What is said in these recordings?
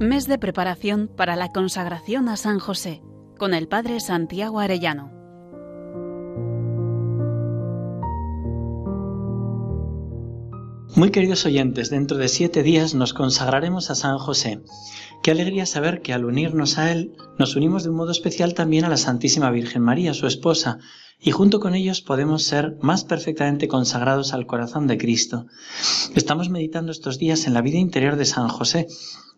Mes de preparación para la consagración a San José con el Padre Santiago Arellano. Muy queridos oyentes, dentro de siete días nos consagraremos a San José. Qué alegría saber que al unirnos a Él nos unimos de un modo especial también a la Santísima Virgen María, su esposa, y junto con ellos podemos ser más perfectamente consagrados al corazón de Cristo. Estamos meditando estos días en la vida interior de San José.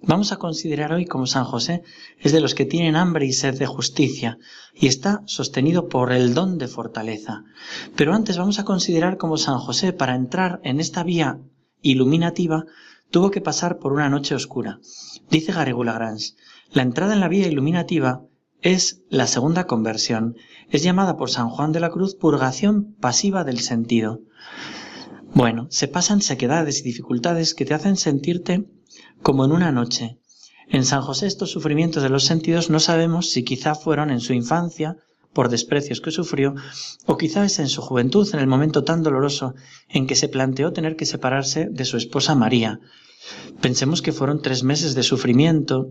Vamos a considerar hoy como San José es de los que tienen hambre y sed de justicia y está sostenido por el don de fortaleza. Pero antes vamos a considerar como San José para entrar en esta vía iluminativa tuvo que pasar por una noche oscura. Dice Garrigou Lagrange, la entrada en la vía iluminativa es la segunda conversión. Es llamada por San Juan de la Cruz purgación pasiva del sentido. Bueno, se pasan sequedades y dificultades que te hacen sentirte como en una noche. En San José estos sufrimientos de los sentidos no sabemos si quizá fueron en su infancia, por desprecios que sufrió, o quizás en su juventud, en el momento tan doloroso en que se planteó tener que separarse de su esposa María. Pensemos que fueron tres meses de sufrimiento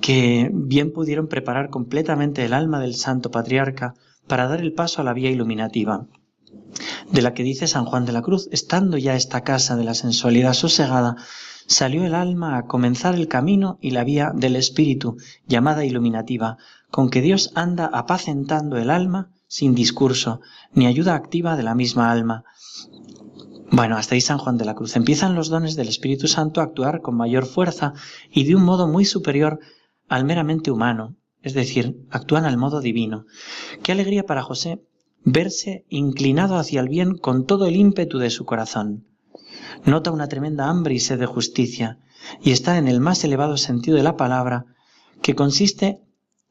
que bien pudieron preparar completamente el alma del santo patriarca para dar el paso a la vía iluminativa, de la que dice San Juan de la Cruz, estando ya esta casa de la sensualidad sosegada, salió el alma a comenzar el camino y la vía del espíritu, llamada iluminativa, con que Dios anda apacentando el alma sin discurso, ni ayuda activa de la misma alma. Bueno, hasta ahí San Juan de la Cruz. Empiezan los dones del Espíritu Santo a actuar con mayor fuerza y de un modo muy superior al meramente humano, es decir, actúan al modo divino. Qué alegría para José verse inclinado hacia el bien con todo el ímpetu de su corazón. Nota una tremenda hambre y sed de justicia, y está en el más elevado sentido de la palabra, que consiste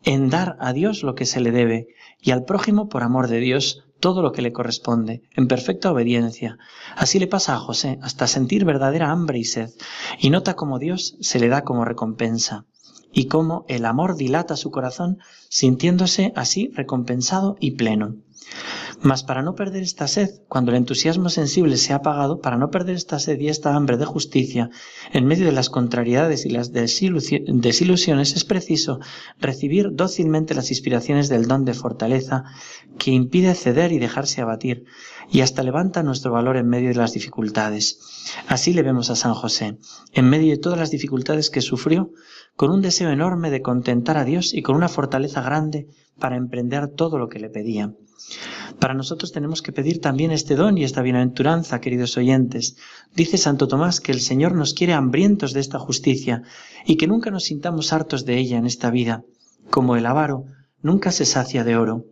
en dar a Dios lo que se le debe, y al prójimo por amor de Dios todo lo que le corresponde, en perfecta obediencia. Así le pasa a José, hasta sentir verdadera hambre y sed, y nota cómo Dios se le da como recompensa y cómo el amor dilata su corazón sintiéndose así recompensado y pleno. Mas para no perder esta sed, cuando el entusiasmo sensible se ha apagado, para no perder esta sed y esta hambre de justicia, en medio de las contrariedades y las desilusiones, es preciso recibir dócilmente las inspiraciones del don de fortaleza que impide ceder y dejarse abatir, y hasta levanta nuestro valor en medio de las dificultades. Así le vemos a San José, en medio de todas las dificultades que sufrió, con un deseo enorme de contentar a Dios y con una fortaleza grande para emprender todo lo que le pedía. Para nosotros tenemos que pedir también este don y esta bienaventuranza, queridos oyentes. Dice Santo Tomás que el Señor nos quiere hambrientos de esta justicia y que nunca nos sintamos hartos de ella en esta vida. Como el avaro nunca se sacia de oro.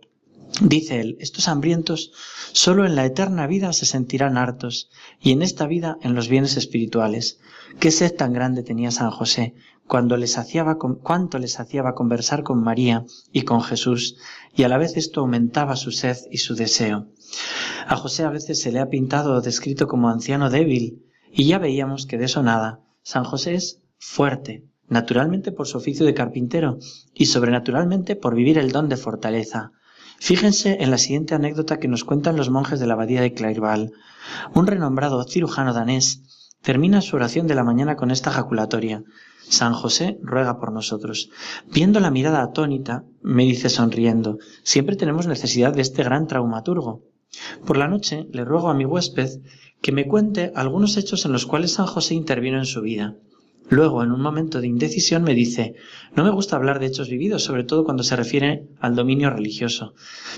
Dice él, estos hambrientos solo en la eterna vida se sentirán hartos y en esta vida en los bienes espirituales. Qué sed tan grande tenía San José cuando les saciaba, cuánto les saciaba conversar con María y con Jesús y a la vez esto aumentaba su sed y su deseo. A José a veces se le ha pintado o descrito como anciano débil y ya veíamos que de eso nada. San José es fuerte, naturalmente por su oficio de carpintero y sobrenaturalmente por vivir el don de fortaleza. Fíjense en la siguiente anécdota que nos cuentan los monjes de la abadía de Clairval. Un renombrado cirujano danés termina su oración de la mañana con esta jaculatoria. San José ruega por nosotros. Viendo la mirada atónita, me dice sonriendo, siempre tenemos necesidad de este gran traumaturgo. Por la noche le ruego a mi huésped que me cuente algunos hechos en los cuales San José intervino en su vida. Luego, en un momento de indecisión, me dice, no me gusta hablar de hechos vividos, sobre todo cuando se refiere al dominio religioso,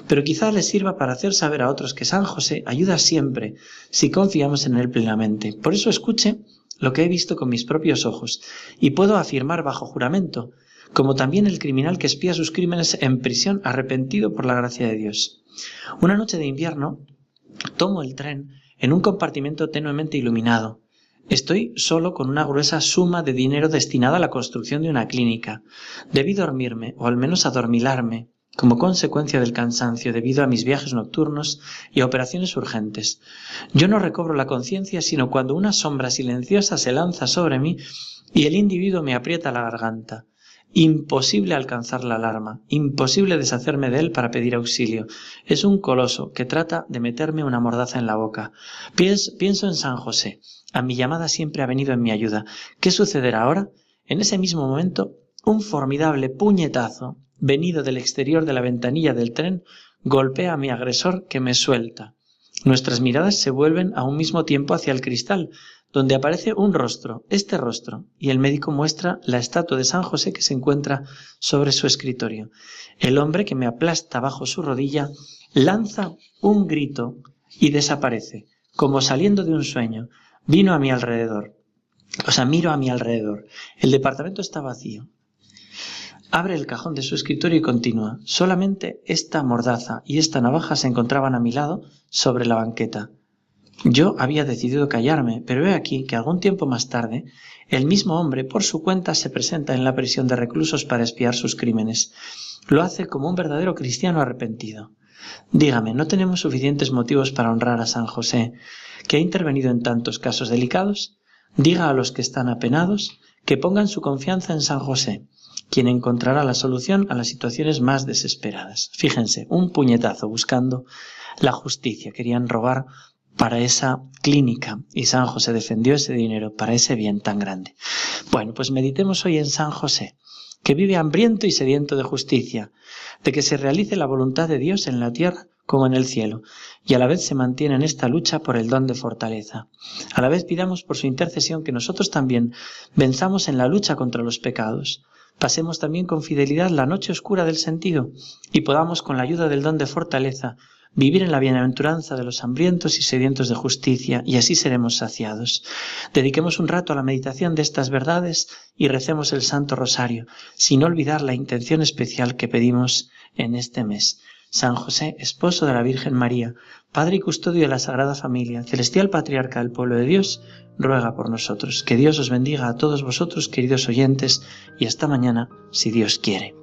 pero quizá le sirva para hacer saber a otros que San José ayuda siempre si confiamos en él plenamente. Por eso escuche lo que he visto con mis propios ojos, y puedo afirmar bajo juramento, como también el criminal que espía sus crímenes en prisión arrepentido por la gracia de Dios. Una noche de invierno, tomo el tren en un compartimento tenuemente iluminado. Estoy solo con una gruesa suma de dinero destinada a la construcción de una clínica. Debí dormirme, o al menos adormilarme, como consecuencia del cansancio debido a mis viajes nocturnos y a operaciones urgentes. Yo no recobro la conciencia sino cuando una sombra silenciosa se lanza sobre mí y el individuo me aprieta la garganta. Imposible alcanzar la alarma, imposible deshacerme de él para pedir auxilio. Es un coloso que trata de meterme una mordaza en la boca. Pienso en San José. A mi llamada siempre ha venido en mi ayuda. ¿Qué sucederá ahora? En ese mismo momento, un formidable puñetazo, venido del exterior de la ventanilla del tren, golpea a mi agresor que me suelta. Nuestras miradas se vuelven a un mismo tiempo hacia el cristal, donde aparece un rostro, este rostro, y el médico muestra la estatua de San José que se encuentra sobre su escritorio. El hombre que me aplasta bajo su rodilla lanza un grito y desaparece, como saliendo de un sueño. Vino a mi alrededor. O sea, miro a mi alrededor. El departamento está vacío. Abre el cajón de su escritorio y continúa. Solamente esta mordaza y esta navaja se encontraban a mi lado sobre la banqueta. Yo había decidido callarme, pero he aquí que algún tiempo más tarde el mismo hombre por su cuenta se presenta en la prisión de reclusos para espiar sus crímenes. Lo hace como un verdadero cristiano arrepentido. Dígame, ¿no tenemos suficientes motivos para honrar a San José, que ha intervenido en tantos casos delicados? Diga a los que están apenados que pongan su confianza en San José, quien encontrará la solución a las situaciones más desesperadas. Fíjense, un puñetazo buscando la justicia. Querían robar para esa clínica y San José defendió ese dinero para ese bien tan grande. Bueno, pues meditemos hoy en San José, que vive hambriento y sediento de justicia, de que se realice la voluntad de Dios en la tierra como en el cielo, y a la vez se mantiene en esta lucha por el don de fortaleza. A la vez pidamos por su intercesión que nosotros también venzamos en la lucha contra los pecados, pasemos también con fidelidad la noche oscura del sentido y podamos con la ayuda del don de fortaleza vivir en la bienaventuranza de los hambrientos y sedientos de justicia, y así seremos saciados. Dediquemos un rato a la meditación de estas verdades y recemos el Santo Rosario, sin olvidar la intención especial que pedimos en este mes. San José, esposo de la Virgen María, Padre y custodio de la Sagrada Familia, celestial patriarca del pueblo de Dios, ruega por nosotros. Que Dios os bendiga a todos vosotros, queridos oyentes, y hasta mañana, si Dios quiere.